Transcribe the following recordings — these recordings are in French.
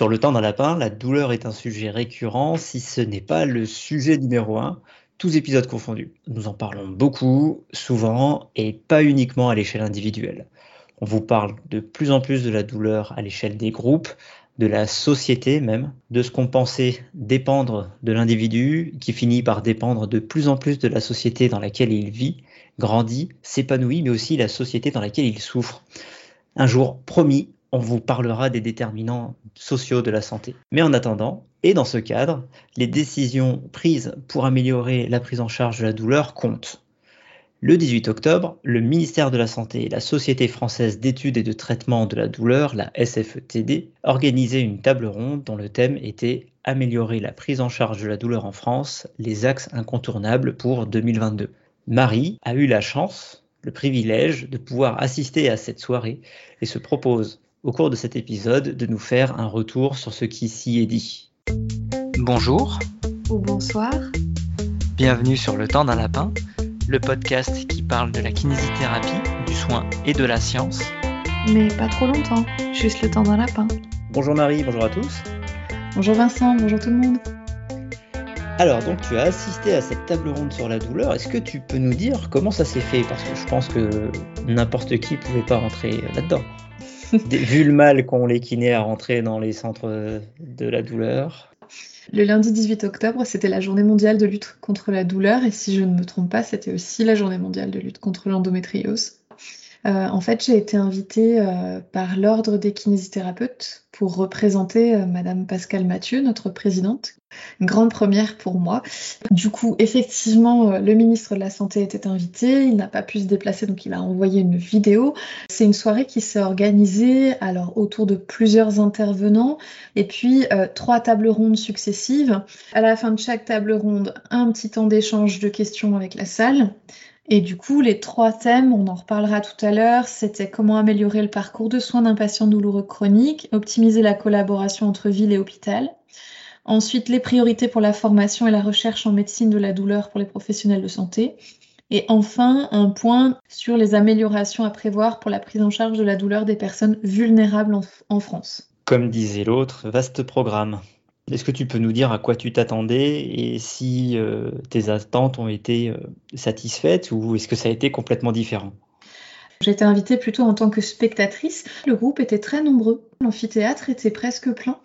Sur le temps d'un lapin, la douleur est un sujet récurrent, si ce n'est pas le sujet numéro un, tous épisodes confondus. Nous en parlons beaucoup, souvent, et pas uniquement à l'échelle individuelle. On vous parle de plus en plus de la douleur à l'échelle des groupes, de la société même, de ce qu'on pensait dépendre de l'individu, qui finit par dépendre de plus en plus de la société dans laquelle il vit, grandit, s'épanouit, mais aussi la société dans laquelle il souffre. Un jour, promis, on vous parlera des déterminants sociaux de la santé. Mais en attendant, et dans ce cadre, les décisions prises pour améliorer la prise en charge de la douleur comptent. Le 18 octobre, le ministère de la Santé et la Société française d'études et de traitement de la douleur, la SFETD, organisaient une table ronde dont le thème était Améliorer la prise en charge de la douleur en France, les axes incontournables pour 2022. Marie a eu la chance, le privilège de pouvoir assister à cette soirée et se propose au cours de cet épisode de nous faire un retour sur ce qui s'y est dit. Bonjour. Ou bonsoir. Bienvenue sur Le temps d'un lapin, le podcast qui parle de la kinésithérapie, du soin et de la science. Mais pas trop longtemps, juste le temps d'un lapin. Bonjour Marie, bonjour à tous. Bonjour Vincent, bonjour tout le monde. Alors, donc tu as assisté à cette table ronde sur la douleur. Est-ce que tu peux nous dire comment ça s'est fait? Parce que je pense que n'importe qui ne pouvait pas rentrer là-dedans. Vu le mal qu'ont les kinés à rentrer dans les centres de la douleur. Le lundi 18 octobre, c'était la journée mondiale de lutte contre la douleur, et si je ne me trompe pas, c'était aussi la journée mondiale de lutte contre l'endométriose. Euh, en fait, j'ai été invitée euh, par l'Ordre des kinésithérapeutes pour représenter euh, Madame Pascale Mathieu, notre présidente. Une grande première pour moi. Du coup, effectivement, le ministre de la Santé était invité. Il n'a pas pu se déplacer, donc il a envoyé une vidéo. C'est une soirée qui s'est organisée alors autour de plusieurs intervenants et puis trois tables rondes successives. À la fin de chaque table ronde, un petit temps d'échange de questions avec la salle. Et du coup, les trois thèmes, on en reparlera tout à l'heure, c'était comment améliorer le parcours de soins d'un patient douloureux chronique, optimiser la collaboration entre ville et hôpital. Ensuite, les priorités pour la formation et la recherche en médecine de la douleur pour les professionnels de santé. Et enfin, un point sur les améliorations à prévoir pour la prise en charge de la douleur des personnes vulnérables en, en France. Comme disait l'autre, vaste programme. Est-ce que tu peux nous dire à quoi tu t'attendais et si euh, tes attentes ont été euh, satisfaites ou est-ce que ça a été complètement différent? J'ai été invitée plutôt en tant que spectatrice. Le groupe était très nombreux. L'amphithéâtre était presque plein.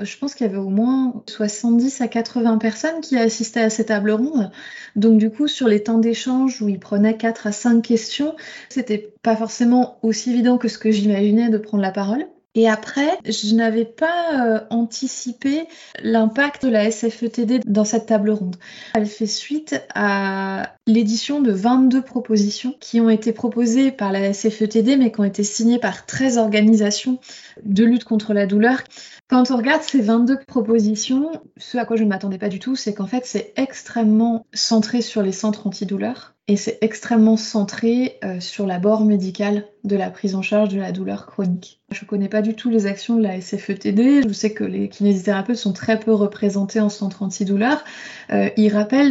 Je pense qu'il y avait au moins 70 à 80 personnes qui assistaient à cette table ronde. Donc du coup, sur les temps d'échange où ils prenaient 4 à 5 questions, c'était pas forcément aussi évident que ce que j'imaginais de prendre la parole. Et après, je n'avais pas euh, anticipé l'impact de la SFETD dans cette table ronde. Elle fait suite à l'édition de 22 propositions qui ont été proposées par la SFETD mais qui ont été signées par 13 organisations de lutte contre la douleur. Quand on regarde ces 22 propositions, ce à quoi je ne m'attendais pas du tout, c'est qu'en fait c'est extrêmement centré sur les centres antidouleurs et c'est extrêmement centré euh, sur l'abord médical de la prise en charge de la douleur chronique. Je ne connais pas du tout les actions de la SFETD, je sais que les kinésithérapeutes sont très peu représentés en centre antidouleur. Euh,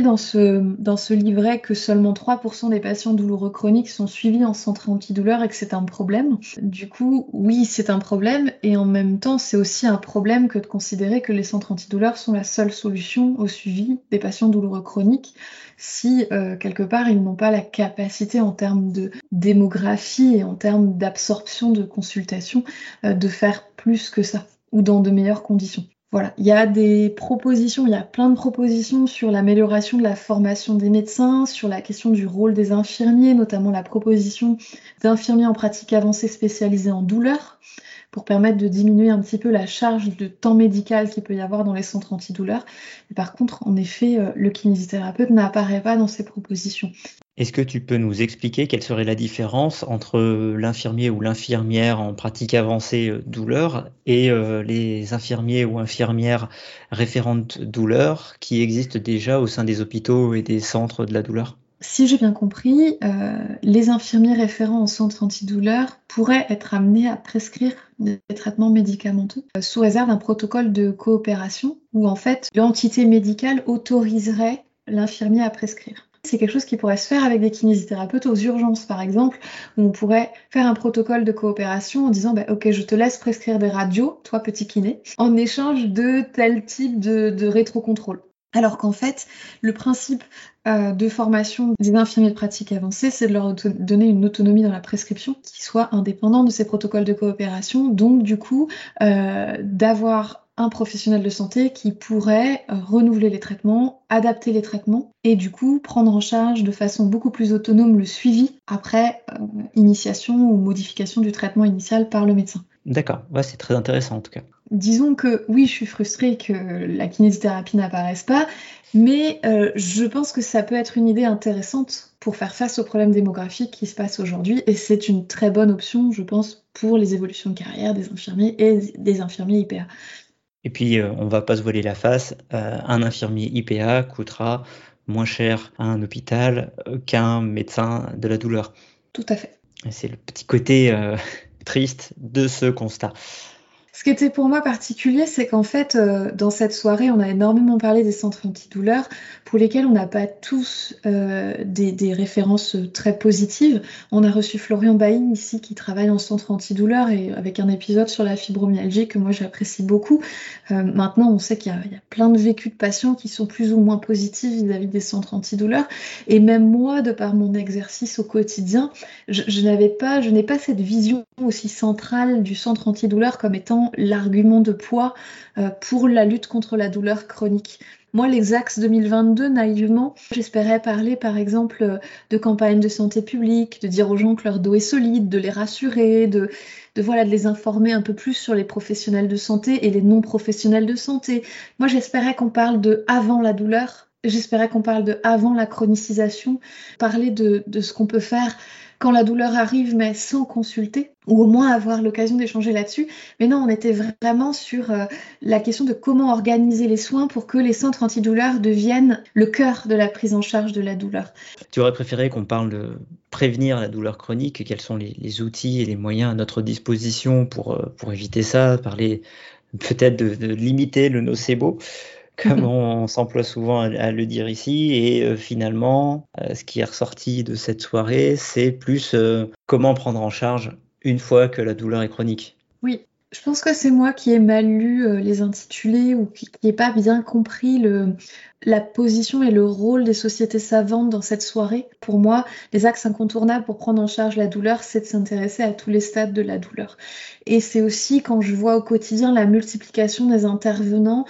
dans ce, dans ce livret que seulement 3% des patients douloureux chroniques sont suivis en centre antidouleur et que c'est un problème. Du coup, oui, c'est un problème et en même temps, c'est aussi un problème que de considérer que les centres antidouleurs sont la seule solution au suivi des patients douloureux chroniques si euh, quelque part ils n'ont pas la capacité en termes de démographie et en termes d'absorption de consultation euh, de faire plus que ça ou dans de meilleures conditions. Voilà, il y a des propositions, il y a plein de propositions sur l'amélioration de la formation des médecins, sur la question du rôle des infirmiers, notamment la proposition d'infirmiers en pratique avancée spécialisés en douleur, pour permettre de diminuer un petit peu la charge de temps médical qu'il peut y avoir dans les centres antidouleurs. Par contre, en effet, euh, le kinésithérapeute n'apparaît pas dans ces propositions. Est-ce que tu peux nous expliquer quelle serait la différence entre l'infirmier ou l'infirmière en pratique avancée euh, douleur et euh, les infirmiers ou infirmières référentes douleur qui existent déjà au sein des hôpitaux et des centres de la douleur? Si j'ai bien compris, euh, les infirmiers référents en centre antidouleur pourraient être amenés à prescrire des traitements médicamenteux sous réserve d'un protocole de coopération où en fait l'entité médicale autoriserait l'infirmier à prescrire. C'est quelque chose qui pourrait se faire avec des kinésithérapeutes aux urgences, par exemple, où on pourrait faire un protocole de coopération en disant bah, Ok, je te laisse prescrire des radios, toi petit kiné, en échange de tel type de, rétrocontrôle. Alors qu'en fait, le principe euh, de formation des infirmiers de pratique avancée, c'est de leur donner une autonomie dans la prescription qui soit indépendante de ces protocoles de coopération. Donc, du coup, euh, d'avoir un professionnel de santé qui pourrait euh, renouveler les traitements, adapter les traitements et du coup prendre en charge de façon beaucoup plus autonome le suivi après initiation ou modification du traitement initial par le médecin. D'accord, ouais, c'est très intéressant en tout cas. Disons que oui, je suis frustrée que la kinésithérapie n'apparaisse pas, mais euh, je pense que ça peut être une idée intéressante pour faire face aux problèmes démographiques qui se passent aujourd'hui, et c'est une très bonne option, je pense, pour les évolutions de carrière des infirmiers et des infirmiers IPA. Et puis, euh, on va pas se voiler la face, euh, un infirmier IPA coûtera moins cher à un hôpital qu'un médecin de la douleur. Tout à fait. C'est le petit côté triste de ce constat. Ce qui était pour moi particulier, c'est qu'en fait, euh, dans cette soirée, on a énormément parlé des centres antidouleurs pour lesquels on n'a pas tous euh, des, références très positives. On a reçu Florian Bain ici qui travaille en centre antidouleur et avec un épisode sur la fibromyalgie que moi j'apprécie beaucoup. Euh, maintenant, on sait qu'il y, a plein de vécus de patients qui sont plus ou moins positifs vis-à-vis des centres antidouleurs. Et même moi, de par mon exercice au quotidien, je n'avais pas, je n'ai pas cette vision aussi centrale du centre antidouleur comme étant l'argument de poids euh, pour la lutte contre la douleur chronique. Moi, les axes 2022, naïvement, j'espérais parler par exemple de campagnes de santé publique, de dire aux gens que leur dos est solide, de les rassurer, de, de, voilà, de les informer un peu plus sur les professionnels de santé et les non-professionnels de santé. Moi, j'espérais qu'on parle de avant la douleur, j'espérais qu'on parle de avant la chronicisation, parler de ce qu'on peut faire quand la douleur arrive, mais sans consulter, ou au moins avoir l'occasion d'échanger là-dessus. Mais non, on était vraiment sur euh, la question de comment organiser les soins pour que les centres antidouleurs deviennent le cœur de la prise en charge de la douleur. Tu aurais préféré qu'on parle de prévenir la douleur chronique, quels sont les, outils et les moyens à notre disposition pour, euh, pour éviter ça, parler peut-être de, de limiter le nocebo comme on s'emploie souvent à, le dire ici. Et euh, finalement, euh, ce qui est ressorti de cette soirée, c'est plus euh, comment prendre en charge une fois que la douleur est chronique. Oui, je pense que c'est moi qui ai mal lu les intitulés ou qui n'ai pas bien compris le, la position et le rôle des sociétés savantes dans cette soirée. Pour moi, les axes incontournables pour prendre en charge la douleur, c'est de s'intéresser à tous les stades de la douleur. Et c'est aussi quand je vois au quotidien la multiplication des intervenants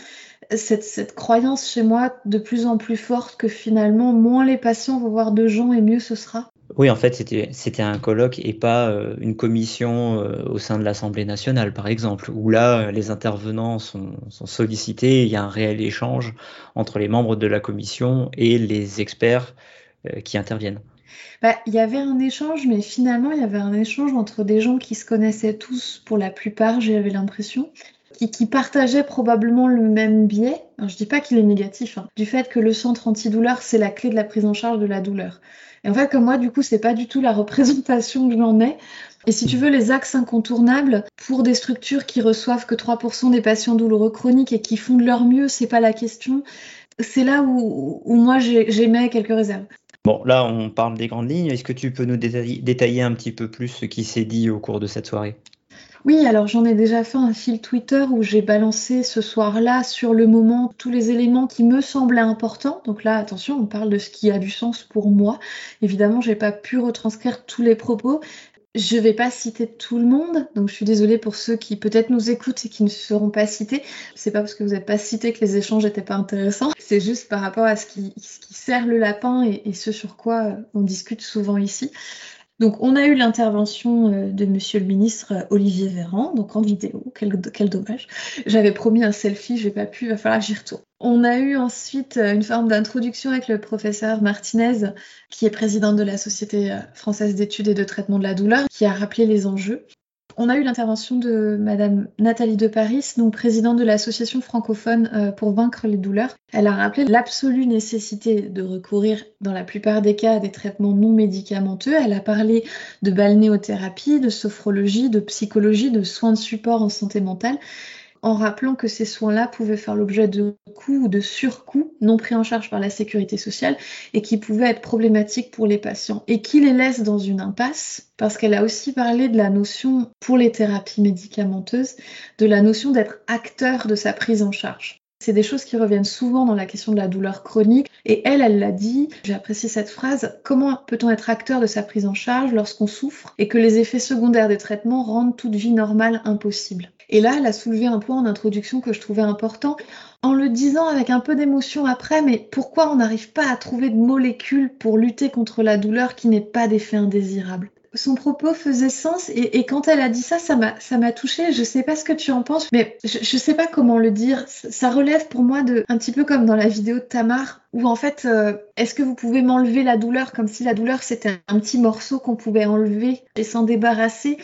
cette, croyance chez moi de plus en plus forte que finalement, moins les patients vont voir de gens et mieux ce sera. Oui, en fait, c'était un colloque et pas euh, une commission euh, au sein de l'Assemblée nationale, par exemple, où là, euh, les intervenants sont, sollicités, il y a un réel échange entre les membres de la commission et les experts qui interviennent. Bah, il y avait un échange, mais finalement, il y avait un échange entre des gens qui se connaissaient tous, pour la plupart, j'avais l'impression, qui, partageait probablement le même biais, alors, je dis pas qu'il est négatif, hein, du fait que le centre antidouleur, c'est la clé de la prise en charge de la douleur. Et en fait, comme moi, du coup, c'est pas du tout la représentation que j'en ai. Et si tu veux, les axes incontournables pour des structures qui reçoivent que 3% des patients douloureux chroniques et qui font de leur mieux, c'est pas la question. C'est là où, où moi j'émets quelques réserves. Bon, là, on parle des grandes lignes. Est-ce que tu peux nous détailler un petit peu plus ce qui s'est dit au cours de cette soirée? Oui, alors j'en ai déjà fait un fil Twitter où j'ai balancé ce soir-là sur le moment tous les éléments qui me semblaient importants. Donc là, attention, on parle de ce qui a du sens pour moi. Évidemment, j'ai pas pu retranscrire tous les propos. Je vais pas citer tout le monde, donc je suis désolée pour ceux qui peut-être nous écoutent et qui ne seront pas cités. C'est pas parce que vous n'êtes pas cité que les échanges n'étaient pas intéressants. C'est juste par rapport à ce qui, sert le lapin et, ce sur quoi on discute souvent ici. Donc, on a eu l'intervention euh, de Monsieur le ministre euh, Olivier Véran, donc en vidéo. Quel, dommage. J'avais promis un selfie, j'ai pas pu, il va falloir que j'y retourne. On a eu ensuite euh, une forme d'introduction avec le professeur Martinez, qui est président de la Société française d'études et de traitement de la douleur, qui a rappelé les enjeux. On a eu l'intervention de Madame Nathalie de Paris, donc présidente de l'association francophone euh, pour vaincre les douleurs. Elle a rappelé l'absolue nécessité de recourir dans la plupart des cas à des traitements non médicamenteux. Elle a parlé de balnéothérapie, de sophrologie, de psychologie, de soins de support en santé mentale. En rappelant que ces soins-là pouvaient faire l'objet de coûts ou de surcoûts non pris en charge par la sécurité sociale et qui pouvaient être problématiques pour les patients et qui les laisse dans une impasse parce qu'elle a aussi parlé de la notion pour les thérapies médicamenteuses, de la notion d'être acteur de sa prise en charge. C'est des choses qui reviennent souvent dans la question de la douleur chronique. Et elle, elle l'a dit, j'ai apprécié cette phrase, comment peut-on être acteur de sa prise en charge lorsqu'on souffre et que les effets secondaires des traitements rendent toute vie normale impossible? Et là, elle a soulevé un point en introduction que je trouvais important, en le disant avec un peu d'émotion après, mais pourquoi on n'arrive pas à trouver de molécules pour lutter contre la douleur qui n'est pas d'effet indésirable son propos faisait sens et, quand elle a dit ça, ça m'a ça m'a touché. Je sais pas ce que tu en penses, mais je, je sais pas comment le dire. Ça, relève pour moi de un petit peu comme dans la vidéo de Tamar où en fait, euh, est-ce que vous pouvez m'enlever la douleur comme si la douleur c'était un petit morceau qu'on pouvait enlever et s'en débarrasser?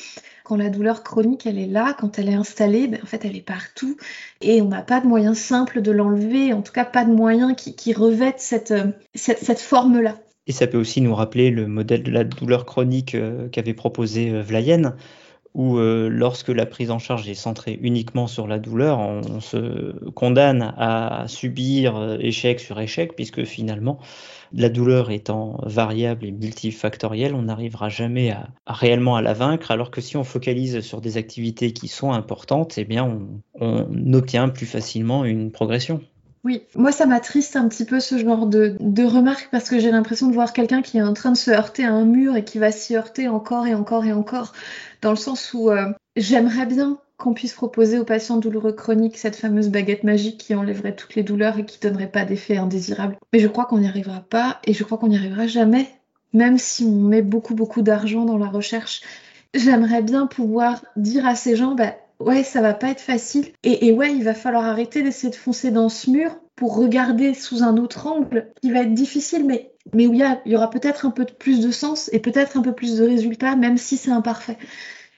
Quand la douleur chronique elle est là, quand elle est installée, ben, en fait elle est partout et on n'a pas de moyen simple de l'enlever, en tout cas pas de moyen qui, qui cette, euh, cette forme-là. Et ça peut aussi nous rappeler le modèle de la douleur chronique euh, qu'avait proposé euh, Vlayen, où euh, lorsque la prise en charge est centrée uniquement sur la douleur, on, se condamne à subir échec sur échec, puisque finalement, la douleur étant variable et multifactorielle, on n'arrivera jamais à, réellement à la vaincre, alors que si on focalise sur des activités qui sont importantes, eh bien, on obtient plus facilement une progression. Oui, moi ça m'attriste un petit peu ce genre de, de remarques parce que j'ai l'impression de voir quelqu'un qui est en train de se heurter à un mur et qui va s'y heurter encore et encore et encore, dans le sens où euh, j'aimerais bien qu'on puisse proposer aux patients douloureux chroniques cette fameuse baguette magique qui enlèverait toutes les douleurs et qui donnerait pas d'effet indésirable. Mais je crois qu'on n'y arrivera pas et je crois qu'on n'y arrivera jamais, même si on met beaucoup beaucoup d'argent dans la recherche. J'aimerais bien pouvoir dire à ces gens, bah, ouais, ça va pas être facile. Et, ouais, il va falloir arrêter d'essayer de foncer dans ce mur pour regarder sous un autre angle qui va être difficile, mais, mais où il y, aura peut-être un peu plus de sens et peut-être un peu plus de résultats, même si c'est imparfait.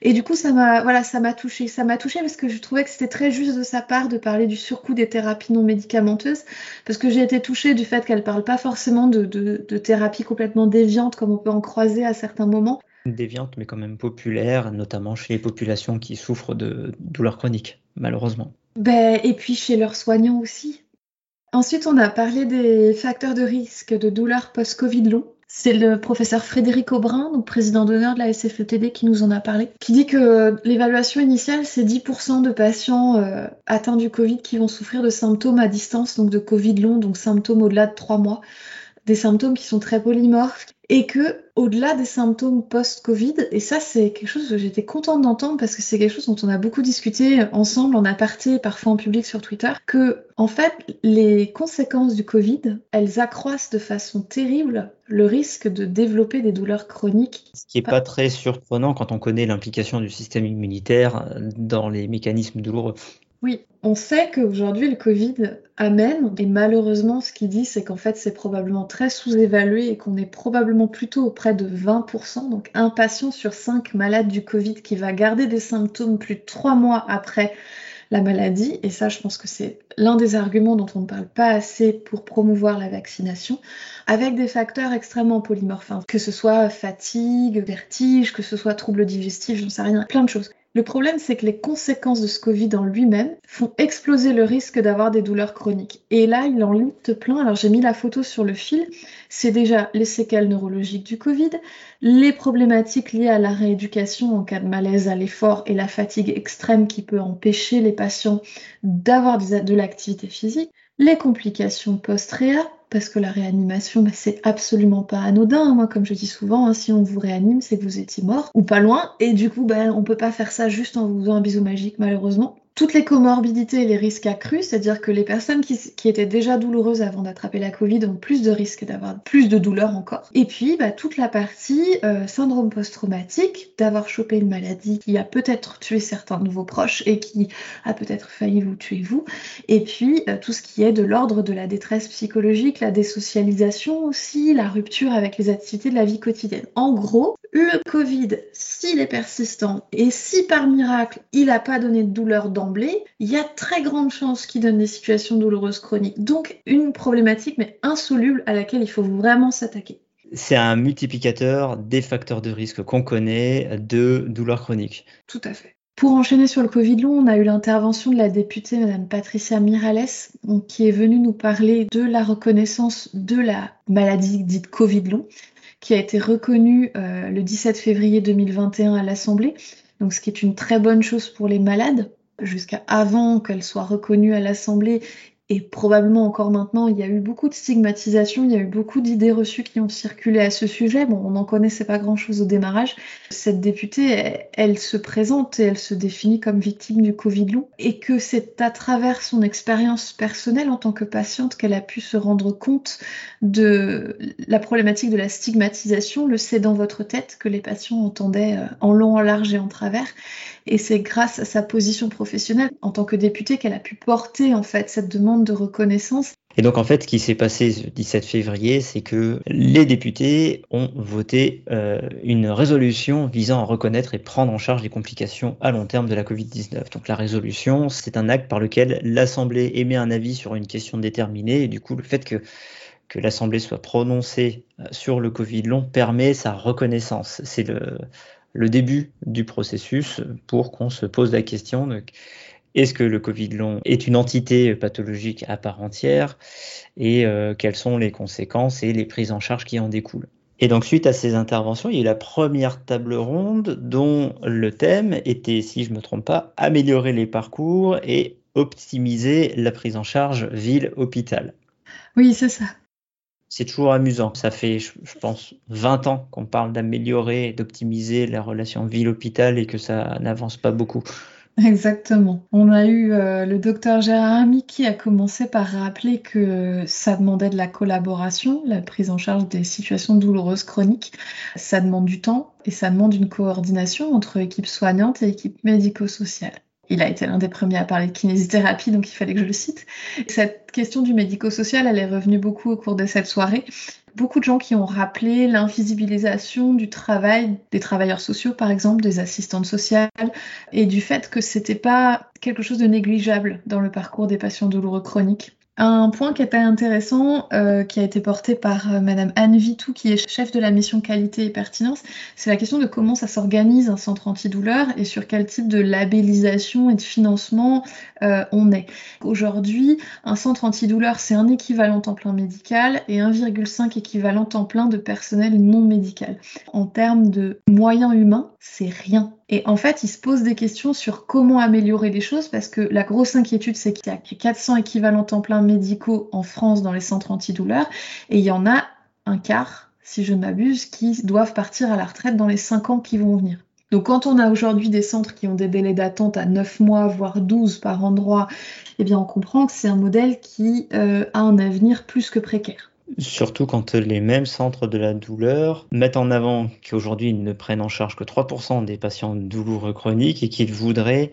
Et du coup, ça m'a, voilà, ça m'a touché. Ça m'a touché parce que je trouvais que c'était très juste de sa part de parler du surcoût des thérapies non médicamenteuses, parce que j'ai été touchée du fait qu'elle parle pas forcément de, de, de thérapies complètement déviantes comme on peut en croiser à certains moments, déviante, mais quand même populaire, notamment chez les populations qui souffrent de douleurs chroniques, malheureusement. Ben, et puis chez leurs soignants aussi. Ensuite, on a parlé des facteurs de risque de douleurs post-Covid long. C'est le professeur Frédéric Aubrin, donc président d'honneur de la SFETD, qui nous en a parlé, qui dit que l'évaluation initiale, c'est 10% de patients euh, atteints du Covid qui vont souffrir de symptômes à distance, donc de Covid long, donc symptômes au-delà de 3 mois des symptômes qui sont très polymorphes et que au-delà des symptômes post-Covid, et ça c'est quelque chose que j'étais contente d'entendre parce que c'est quelque chose dont on a beaucoup discuté ensemble en aparté, parfois en public sur Twitter, que en fait les conséquences du Covid, elles accroissent de façon terrible le risque de développer des douleurs chroniques. Ce qui n'est pas très surprenant quand on connaît l'implication du système immunitaire dans les mécanismes douloureux. Oui, on sait qu'aujourd'hui le Covid amène, et malheureusement ce qu'il dit c'est qu'en fait c'est probablement très sous-évalué et qu'on est probablement plutôt auprès de 20%, donc un patient sur cinq malades du Covid qui va garder des symptômes plus de trois mois après la maladie, et ça je pense que c'est l'un des arguments dont on ne parle pas assez pour promouvoir la vaccination, avec des facteurs extrêmement polymorphes, hein. que ce soit fatigue, vertige, que ce soit troubles digestifs, j'en sais rien, plein de choses. Le problème, c'est que les conséquences de ce Covid en lui-même font exploser le risque d'avoir des douleurs chroniques. Et là, il en lutte plein. Alors, j'ai mis la photo sur le fil. C'est déjà les séquelles neurologiques du Covid, les problématiques liées à la rééducation en cas de malaise à l'effort et la fatigue extrême qui peut empêcher les patients d'avoir de l'activité physique, les complications post-réa, parce que la réanimation, bah, c'est absolument pas anodin. Moi, comme je dis souvent, hein, si on vous réanime, c'est que vous étiez mort ou pas loin. Et du coup, bah, on peut pas faire ça juste en vous faisant un bisou magique, malheureusement toutes les comorbidités et les risques accrus, c'est-à-dire que les personnes qui, étaient déjà douloureuses avant d'attraper la Covid ont plus de risques d'avoir plus de douleurs encore. Et puis, bah, toute la partie euh, syndrome post-traumatique, d'avoir chopé une maladie qui a peut-être tué certains de vos proches et qui a peut-être failli vous tuer vous. Et puis, euh, tout ce qui est de l'ordre de la détresse psychologique, la désocialisation aussi, la rupture avec les activités de la vie quotidienne. En gros, le Covid, s'il est persistant et si par miracle il n'a pas donné de douleur d'emblée, il y a très grande chance qu'il donne des situations douloureuses chroniques. Donc une problématique mais insoluble à laquelle il faut vraiment s'attaquer. C'est un multiplicateur des facteurs de risque qu'on connaît de douleurs chroniques. Tout à fait. Pour enchaîner sur le Covid long, on a eu l'intervention de la députée Madame Patricia Mirales, qui est venue nous parler de la reconnaissance de la maladie dite Covid long, qui a été reconnue euh, le 17 février 2021 à l'Assemblée. Donc, ce qui est une très bonne chose pour les malades. Jusqu'à avant qu'elle soit reconnue à l'Assemblée, et probablement encore maintenant, il y a eu beaucoup de stigmatisation, il y a eu beaucoup d'idées reçues qui ont circulé à ce sujet. Bon, on n'en connaissait pas grand-chose au démarrage. Cette députée, elle, se présente et elle se définit comme victime du Covid long et que c'est à travers son expérience personnelle en tant que patiente qu'elle a pu se rendre compte de la problématique de la stigmatisation, le c'est dans votre tête que les patients entendaient euh, en long, en large et en travers. Et c'est grâce à sa position professionnelle en tant que députée qu'elle a pu porter en fait cette demande de reconnaissance. Et donc en fait, ce qui s'est passé ce 17 février, c'est que les députés ont voté euh, une résolution visant à reconnaître et prendre en charge les complications à long terme de la Covid-19. Donc la résolution, c'est un acte par lequel l'Assemblée émet un avis sur une question déterminée. Et du coup, le fait que que l'Assemblée soit prononcée euh, sur le Covid long permet sa reconnaissance. C'est le, le début du processus pour qu'on se pose la question est-ce que le Covid long est une entité pathologique à part entière et euh, quelles sont les conséquences et les prises en charge qui en découlent. Et donc suite à ces interventions, il y a eu la première table ronde dont le thème était, si je ne me trompe pas, améliorer les parcours et optimiser la prise en charge ville-hôpital. Oui, c'est ça c'est toujours amusant. Ça fait, je, pense, 20 ans qu'on parle d'améliorer et d'optimiser la relation ville-hôpital et que ça n'avance pas beaucoup. Exactement. On a eu euh, le docteur Gérard Ami qui a commencé par rappeler que ça demandait de la collaboration, la prise en charge des situations douloureuses chroniques. Ça demande du temps et ça demande une coordination entre équipes soignantes et équipes médico-sociales. Il a été l'un des premiers à parler de kinésithérapie, donc il fallait que je le cite. Cette question du médico-social, elle est revenue beaucoup au cours de cette soirée. Beaucoup de gens qui ont rappelé l'invisibilisation du travail des travailleurs sociaux, par exemple, des assistantes sociales, et du fait que c'était pas quelque chose de négligeable dans le parcours des patients douloureux chroniques. Un point qui était intéressant, euh, qui a été porté par euh, Madame Anne Vitou, qui est chef de la mission qualité et pertinence, c'est la question de comment ça s'organise un centre antidouleur et sur quel type de labellisation et de financement euh, on est. Aujourd'hui, un centre antidouleur, c'est un équivalent temps plein médical et 1,5 équivalent temps plein de personnel non médical. En termes de moyens humains, c'est rien. Et en fait, il se pose des questions sur comment améliorer les choses parce que la grosse inquiétude, c'est qu'il y a 400 équivalents temps plein médicaux en France dans les centres antidouleurs et il y en a un quart, si je ne m'abuse, qui doivent partir à la retraite dans les 5 ans qui vont venir. Donc quand on a aujourd'hui des centres qui ont des délais d'attente à 9 mois, voire 12 par endroit, eh bien on comprend que c'est un modèle qui euh, a un avenir plus que précaire. Surtout quand les mêmes centres de la douleur mettent en avant qu'aujourd'hui ils ne prennent en charge que 3% des patients douloureux chroniques et qu'ils voudraient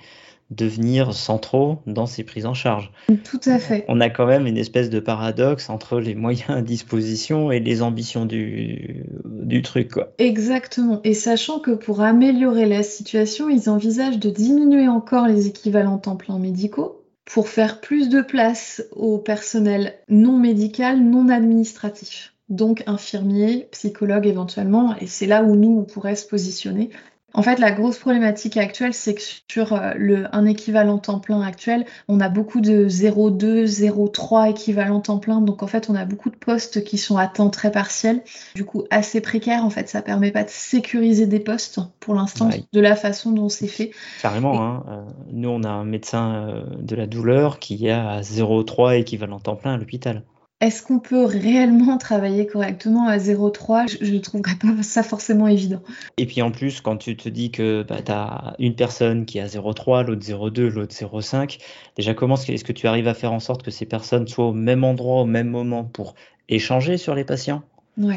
devenir centraux dans ces prises en charge. Tout à fait. On a quand même une espèce de paradoxe entre les moyens à disposition et les ambitions du, du truc. Exactement. Et sachant que pour améliorer la situation, ils envisagent de diminuer encore les équivalents temps plein médicaux pour faire plus de place au personnel non médical, non administratif. Donc infirmiers, psychologues éventuellement, et c'est là où nous, on pourrait se positionner en fait, la grosse problématique actuelle, c'est que sur euh, le, un équivalent temps plein actuel, on a beaucoup de 0,2, 0,3 équivalent temps plein. Donc, en fait, on a beaucoup de postes qui sont à temps très partiel, du coup assez précaires. En fait, ça permet pas de sécuriser des postes pour l'instant de la façon dont c'est fait. Carrément. Hein. Euh, nous, on a un médecin euh, de la douleur qui a 0,3 équivalent temps plein à l'hôpital. Est-ce qu'on peut réellement travailler correctement à 0,3 Je ne trouverais pas ça forcément évident. Et puis en plus, quand tu te dis que bah, tu as une personne qui a 0,3, l'autre 0,2, l'autre 0,5, déjà comment est-ce que tu arrives à faire en sorte que ces personnes soient au même endroit, au même moment pour échanger sur les patients?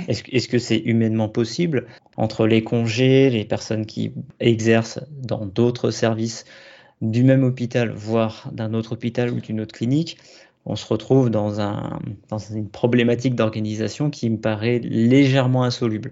Est-ce que c'est humainement possible entre les congés, les personnes qui exercent dans d'autres services du même hôpital, voire d'un autre hôpital ou d'une autre clinique? On se retrouve dans, dans une problématique d'organisation qui me paraît légèrement insoluble.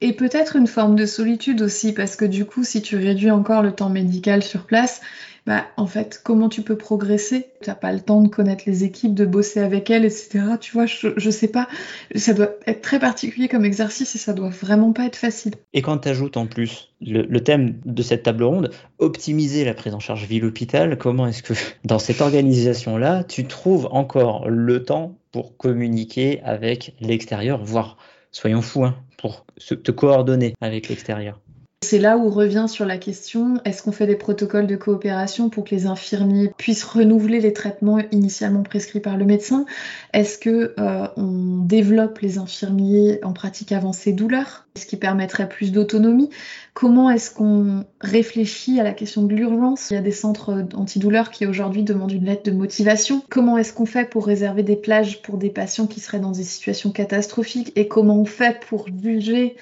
Et peut-être une forme de solitude aussi, parce que du coup, si tu réduis encore le temps médical sur place, bah, en fait, comment tu peux progresser? Tu n'as pas le temps de connaître les équipes, de bosser avec elles, etc. Tu vois, je, je sais pas. Ça doit être très particulier comme exercice et ça doit vraiment pas être facile. Et quand tu ajoutes en plus le, thème de cette table ronde, optimiser la prise en charge ville-hôpital, comment est-ce que dans cette organisation-là, tu trouves encore le temps pour communiquer avec l'extérieur, voire, soyons fous, hein, pour te coordonner avec l'extérieur c'est là où revient sur la question est-ce qu'on fait des protocoles de coopération pour que les infirmiers puissent renouveler les traitements initialement prescrits par le médecin? Est-ce que euh, on développe les infirmiers en pratique avancée douleur, ce qui permettrait plus d'autonomie? Comment est-ce qu'on réfléchit à la question de l'urgence? Il y a des centres antidouleurs qui aujourd'hui demandent une lettre de motivation. Comment est-ce qu'on fait pour réserver des plages pour des patients qui seraient dans des situations catastrophiques? Et comment on fait pour juger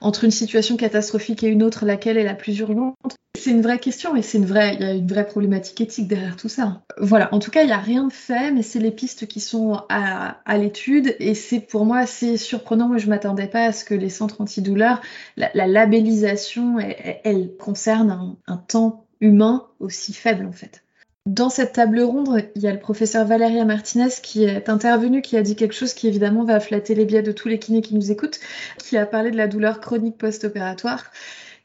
entre une situation catastrophique et une autre, laquelle est la plus urgente C'est une vraie question et c'est une vraie, il y a une vraie problématique éthique derrière tout ça. Voilà, en tout cas, il n'y a rien de fait, mais c'est les pistes qui sont à, l'étude et c'est pour moi assez surprenant. Moi, je m'attendais pas à ce que les centres antidouleurs, la, la labellisation, elle, concerne un temps humain aussi faible en fait. Dans cette table ronde, il y a le professeur Valéria Martinez qui est intervenu, qui a dit quelque chose qui évidemment va flatter les biais de tous les kinés qui nous écoutent, qui a parlé de la douleur chronique post-opératoire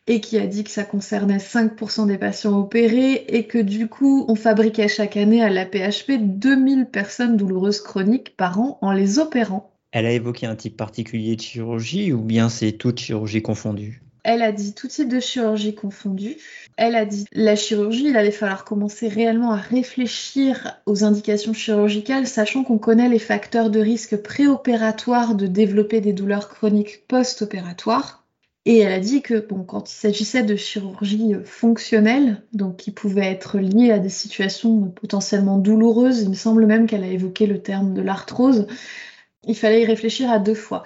et qui a dit que ça concernait 5% des patients opérés et que du coup, on fabriquait chaque année à la PHP 2000 personnes douloureuses chroniques par an en les opérant. Elle a évoqué un type particulier de chirurgie ou bien c'est toute chirurgie confondue? Elle a dit tout type de chirurgie confondue. Elle a dit la chirurgie, il allait falloir commencer réellement à réfléchir aux indications chirurgicales, sachant qu'on connaît les facteurs de risque préopératoires de développer des douleurs chroniques post-opératoires. Et elle a dit que bon, quand il s'agissait de chirurgie fonctionnelle, donc qui pouvait être liée à des situations potentiellement douloureuses, il me semble même qu'elle a évoqué le terme de l'arthrose, il fallait y réfléchir à deux fois.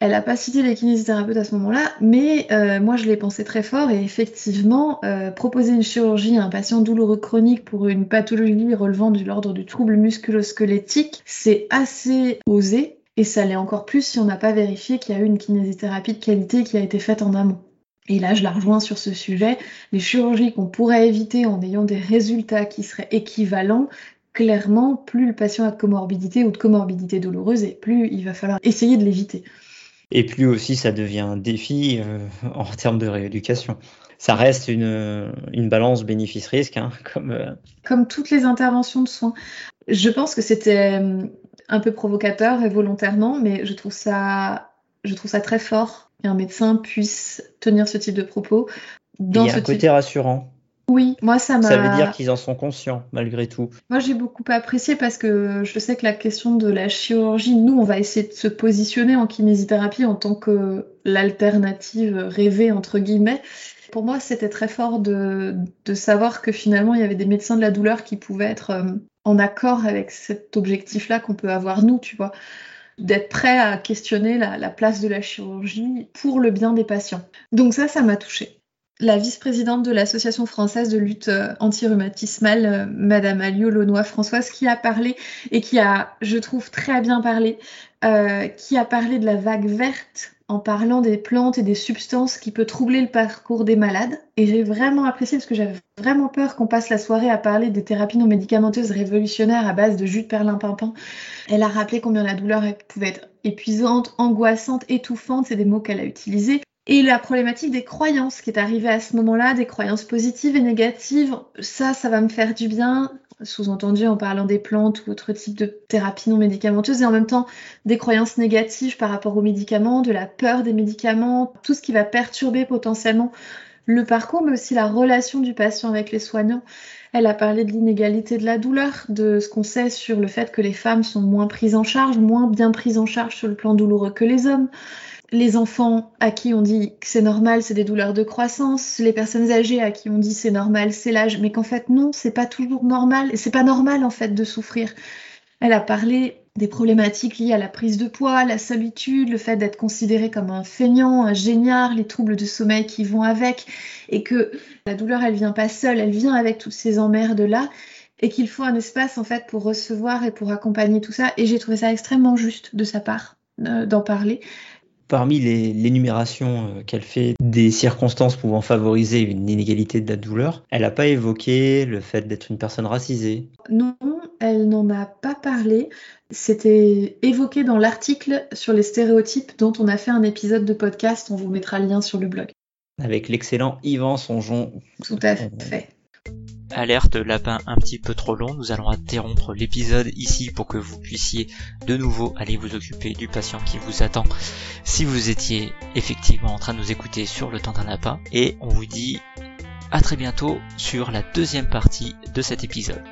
Elle n'a pas cité les kinésithérapeutes à ce moment-là, mais euh, moi je l'ai pensé très fort et effectivement, euh, proposer une chirurgie à un patient douloureux chronique pour une pathologie relevant de l'ordre du trouble musculo-squelettique, c'est assez osé et ça l'est encore plus si on n'a pas vérifié qu'il y a eu une kinésithérapie de qualité qui a été faite en amont. Et là, je la rejoins sur ce sujet. Les chirurgies qu'on pourrait éviter en ayant des résultats qui seraient équivalents, clairement, plus le patient a de comorbidité ou de comorbidité douloureuse, et plus il va falloir essayer de l'éviter. Et plus aussi, ça devient un défi euh, en termes de rééducation. Ça reste une, une balance bénéfice-risque, hein, comme... Euh, comme toutes les interventions de soins. Je pense que c'était euh, un peu provocateur et volontairement, mais je trouve ça, je trouve ça très fort qu'un médecin puisse tenir ce type de propos. Dans Il y a un côté rassurant. Oui, moi ça m'a. Ça veut dire qu'ils en sont conscients malgré tout. Moi j'ai beaucoup apprécié parce que je sais que la question de la chirurgie, nous on va essayer de se positionner en kinésithérapie en tant que l'alternative rêvée entre guillemets. Pour moi c'était très fort de, savoir que finalement il y avait des médecins de la douleur qui pouvaient être euh, en accord avec cet objectif-là qu'on peut avoir nous, tu vois d'être prêt à questionner la, la, place de la chirurgie pour le bien des patients. Donc ça, ça m'a touchée la vice-présidente de l'Association française de lutte euh, anti-rhumatismale, euh, Madame Alio Launois Françoise, qui a parlé et qui a, je trouve, très bien parlé, euh, qui a parlé de la vague verte en parlant des plantes et des substances qui peut troubler le parcours des malades. Et j'ai vraiment apprécié parce que j'avais vraiment peur qu'on passe la soirée à parler des thérapies non médicamenteuses révolutionnaires à base de jus de perlimpinpin. Elle a rappelé combien la douleur pouvait être épuisante, angoissante, étouffante, c'est des mots qu'elle a utilisés et la problématique des croyances qui est arrivée à ce moment-là, des croyances positives et négatives, ça, ça va me faire du bien, sous-entendu en parlant des plantes ou autre type de thérapie non médicamenteuse, et en même temps des croyances négatives par rapport aux médicaments, de la peur des médicaments, tout ce qui va perturber potentiellement le parcours, mais aussi la relation du patient avec les soignants. Elle a parlé de l'inégalité de la douleur, de ce qu'on sait sur le fait que les femmes sont moins prises en charge, moins bien prises en charge sur le plan douloureux que les hommes les enfants à qui on dit que c'est normal, c'est des douleurs de croissance, les personnes âgées à qui on dit c'est normal, c'est l'âge, mais qu'en fait non, c'est pas toujours normal. Et c'est pas normal en fait de souffrir. Elle a parlé des problématiques liées à la prise de poids, la solitude, le fait d'être considéré comme un feignant, un géniard, les troubles de sommeil qui vont avec, et que la douleur, elle vient pas seule, elle vient avec toutes ces emmerdes là, et qu'il faut un espace en fait pour recevoir et pour accompagner tout ça. Et j'ai trouvé ça extrêmement juste de sa part euh, d'en parler parmi l'énumération euh, qu'elle fait des circonstances pouvant favoriser une inégalité de la douleur, elle n'a pas évoqué le fait d'être une personne racisée. Non, elle n'en a pas parlé. C'était évoqué dans l'article sur les stéréotypes dont on a fait un épisode de podcast. On vous mettra le lien sur le blog. Avec l'excellent Yvan Songeon. Tout à fait. Alerte lapin un petit peu trop long, nous allons interrompre l'épisode ici pour que vous puissiez de nouveau aller vous occuper du patient qui vous attend. Si vous étiez effectivement en train de nous écouter sur le temps d'un lapin. Et on vous dit à très bientôt sur la deuxième partie de cet épisode.